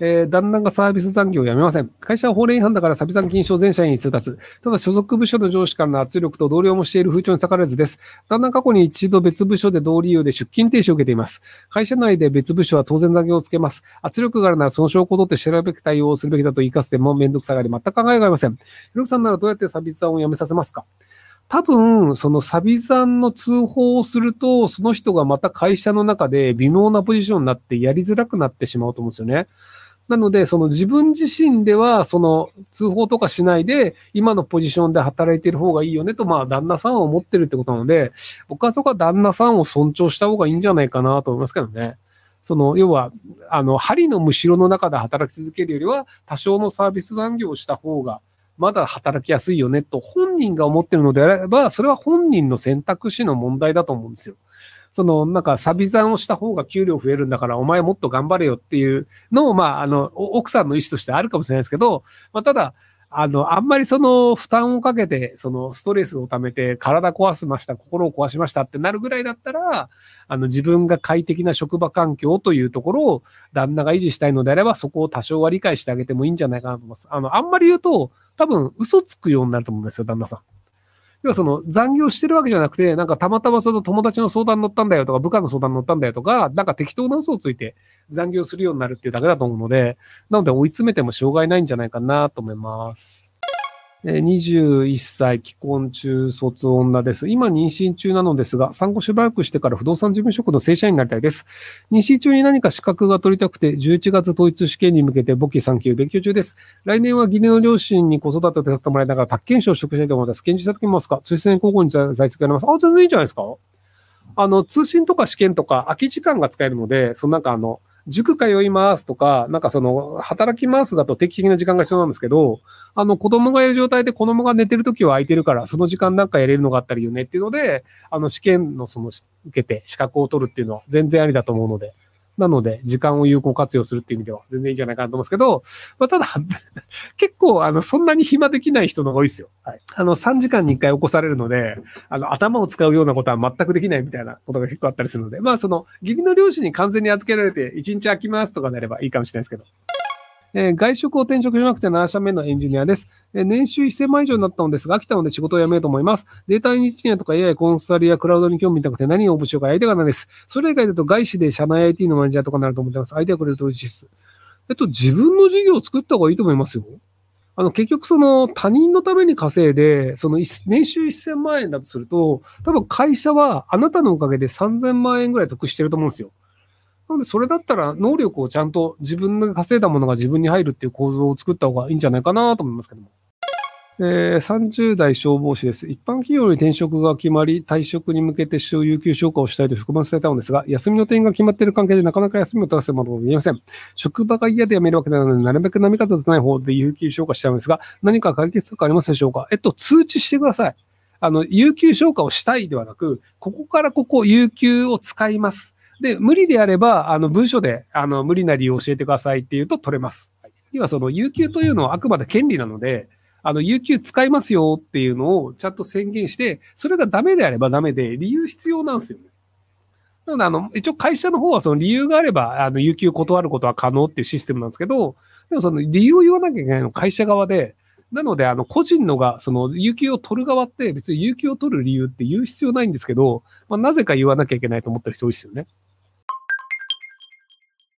えー、旦那がサービス残業をやめません。会社は法令違反だからサビ残禁止を全社員に通達。ただ所属部署の上司からの圧力と同僚もしている風潮に逆らえずです。旦那過去に一度別部署で同理由で出勤停止を受けています。会社内で別部署は当然残業をつけます。圧力があるならその証拠を取って調べべき対応をするべきだと言いかせてもめんどくさがり全く考えがありません。ひろきさんならどうやってサビ残をやめさせますか？多分、そのサビ残の通報をすると、その人がまた会社の中で微妙なポジションになってやりづらくなってしまうと思うんですよね。なので、その自分自身では、その通報とかしないで、今のポジションで働いてる方がいいよねと、まあ、旦那さんは思ってるってことなので、僕はそこは旦那さんを尊重した方がいいんじゃないかなと思いますけどね。その、要は、あの、針のむしろの中で働き続けるよりは、多少のサービス残業をした方が、まだ働きやすいよねと本人が思ってるのであれば、それは本人の選択肢の問題だと思うんですよ。その、なんか、サビ残をした方が給料増えるんだから、お前もっと頑張れよっていうのを、まあ、あの、奥さんの意思としてあるかもしれないですけど、まあ、ただ、あの、あんまりその負担をかけて、そのストレスを溜めて体壊しました、心を壊しましたってなるぐらいだったら、あの自分が快適な職場環境というところを旦那が維持したいのであれば、そこを多少は理解してあげてもいいんじゃないかなと思います。あの、あんまり言うと、多分嘘つくようになると思うんですよ、旦那さん。要はその残業してるわけじゃなくて、なんかたまたまその友達の相談乗ったんだよとか、部下の相談乗ったんだよとか、なんか適当な嘘をついて残業するようになるっていうだけだと思うので、なので追い詰めてもしょうがないんじゃないかなと思います。21歳、既婚中卒女です。今妊娠中なのですが、産後しばらくしてから不動産事務職の正社員になりたいです。妊娠中に何か資格が取りたくて、11月統一試験に向けて簿記3級勉強中です。来年は義理の両親に子育てを手伝ってもらいながら、宅建士を取得したいと思います。検事いただけますか？通信高校に在籍やります。あ、全然いいんじゃないですかあの、通信とか試験とか空き時間が使えるので、そのなんかあの、塾通いますとか、なんかその、働きますだと定期的な時間が必要なんですけど、あの、子供がいる状態で子供が寝てるときは空いてるから、その時間なんかやれるのがあったらいいよねっていうので、あの、試験のその、受けて資格を取るっていうのは全然ありだと思うので、なので、時間を有効活用するっていう意味では全然いいんじゃないかなと思うんですけど、まあ、ただ 結構、あの、そんなに暇できない人の方が多いですよ。はい。あの、3時間に1回起こされるので、あの、頭を使うようなことは全くできないみたいなことが結構あったりするので、まあ、その、義理の両親に完全に預けられて、1日空きますとかなればいいかもしれないですけど。えー、外食を転職しなくて7社目のエンジニアです。えー、年収1000万以上になったのですが、飽きたので仕事を辞めようと思います。データエンジニアとか AI コンサルやクラウドに興味なくて何を応募しようかやりたがないです。それ以外だと外資で社内 IT のマネージャーとかになると思ってます。アイデアくれると嬉しいです。えっと、自分の事業を作った方がいいと思いますよ。あの、結局その他人のために稼いで、その年収1000万円だとすると、多分会社はあなたのおかげで3000万円ぐらい得してると思うんですよ。なので、それだったら能力をちゃんと自分が稼いだものが自分に入るっていう構造を作った方がいいんじゃないかなと思いますけども。えー、30代消防士です。一般企業に転職が決まり、退職に向けて有給消化をしたいと職場に伝えたのですが、休みの点が決まっている関係でなかなか休みを取らせるものが見えません。職場が嫌で辞めるわけなので、なるべく波風立てない方で有給消化しちゃうんですが、何か解決策ありますでしょうか？えっと、通知してください。あの、有給消化をしたいではなく、ここからここ有給を使います。で、無理であれば、あの、文書で、あの、無理な理由を教えてくださいっていうと取れます。要はその、有給というのはあくまで権利なので、あの、有給使いますよっていうのをちゃんと宣言して、それがダメであればダメで、理由必要なんですよね。なので、あの、一応会社の方はその理由があれば、あの、有給断ることは可能っていうシステムなんですけど、でもその理由を言わなきゃいけないの会社側で、なので、あの、個人のが、その、有給を取る側って別に有給を取る理由って言う必要ないんですけど、まあ、なぜか言わなきゃいけないと思ってる人多いですよね。